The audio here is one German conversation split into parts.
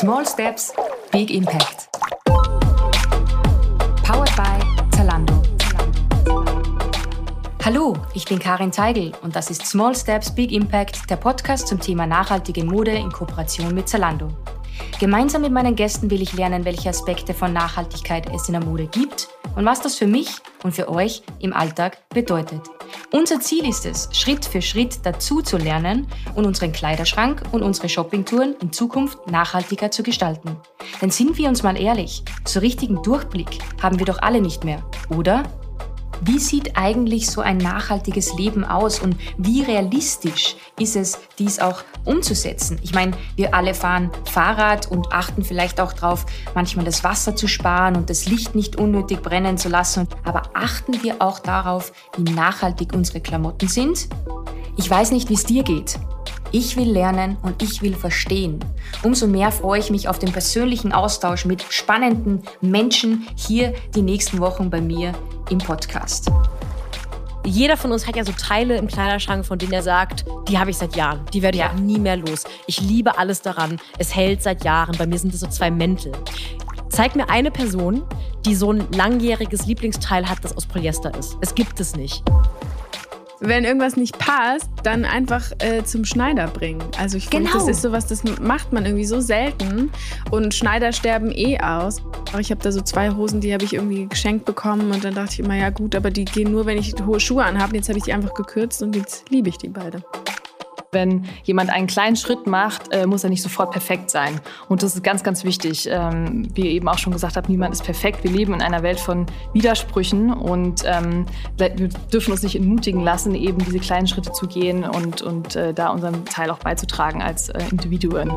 Small Steps, Big Impact. Powered by Zalando. Hallo, ich bin Karin Teigl und das ist Small Steps, Big Impact, der Podcast zum Thema nachhaltige Mode in Kooperation mit Zalando. Gemeinsam mit meinen Gästen will ich lernen, welche Aspekte von Nachhaltigkeit es in der Mode gibt und was das für mich und für euch im Alltag bedeutet. Unser Ziel ist es, Schritt für Schritt dazu zu lernen und unseren Kleiderschrank und unsere Shoppingtouren in Zukunft nachhaltiger zu gestalten. Denn sind wir uns mal ehrlich, so richtigen Durchblick haben wir doch alle nicht mehr, oder? Wie sieht eigentlich so ein nachhaltiges Leben aus und wie realistisch ist es, dies auch umzusetzen? Ich meine, wir alle fahren Fahrrad und achten vielleicht auch darauf, manchmal das Wasser zu sparen und das Licht nicht unnötig brennen zu lassen. Aber achten wir auch darauf, wie nachhaltig unsere Klamotten sind? Ich weiß nicht, wie es dir geht. Ich will lernen und ich will verstehen. Umso mehr freue ich mich auf den persönlichen Austausch mit spannenden Menschen hier die nächsten Wochen bei mir im Podcast. Jeder von uns hat ja so Teile im Kleiderschrank, von denen er sagt, die habe ich seit Jahren, die werde ich ja. auch nie mehr los. Ich liebe alles daran, es hält seit Jahren. Bei mir sind es so zwei Mäntel. Zeig mir eine Person, die so ein langjähriges Lieblingsteil hat, das aus Polyester ist. Es gibt es nicht wenn irgendwas nicht passt, dann einfach äh, zum Schneider bringen. Also ich finde, genau. das ist sowas, das macht man irgendwie so selten und Schneider sterben eh aus. Aber ich habe da so zwei Hosen, die habe ich irgendwie geschenkt bekommen und dann dachte ich immer, ja gut, aber die gehen nur, wenn ich hohe Schuhe anhabe. Jetzt habe ich die einfach gekürzt und jetzt liebe ich die beide. Wenn jemand einen kleinen Schritt macht, äh, muss er nicht sofort perfekt sein. Und das ist ganz, ganz wichtig. Ähm, wie ihr eben auch schon gesagt habt, niemand ist perfekt. Wir leben in einer Welt von Widersprüchen und ähm, wir dürfen uns nicht entmutigen lassen, eben diese kleinen Schritte zu gehen und, und äh, da unseren Teil auch beizutragen als äh, Individuen.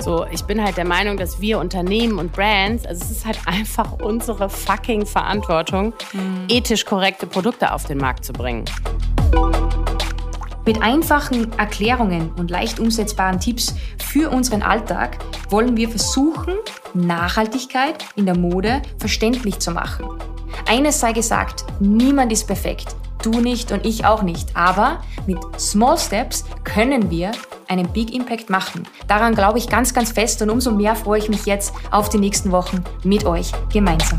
So, ich bin halt der Meinung, dass wir Unternehmen und Brands, also es ist halt einfach unsere fucking Verantwortung, mhm. ethisch korrekte Produkte auf den Markt zu bringen. Mit einfachen Erklärungen und leicht umsetzbaren Tipps für unseren Alltag wollen wir versuchen, Nachhaltigkeit in der Mode verständlich zu machen. Eines sei gesagt, niemand ist perfekt. Du nicht und ich auch nicht. Aber mit Small Steps können wir einen Big Impact machen. Daran glaube ich ganz, ganz fest und umso mehr freue ich mich jetzt auf die nächsten Wochen mit euch gemeinsam.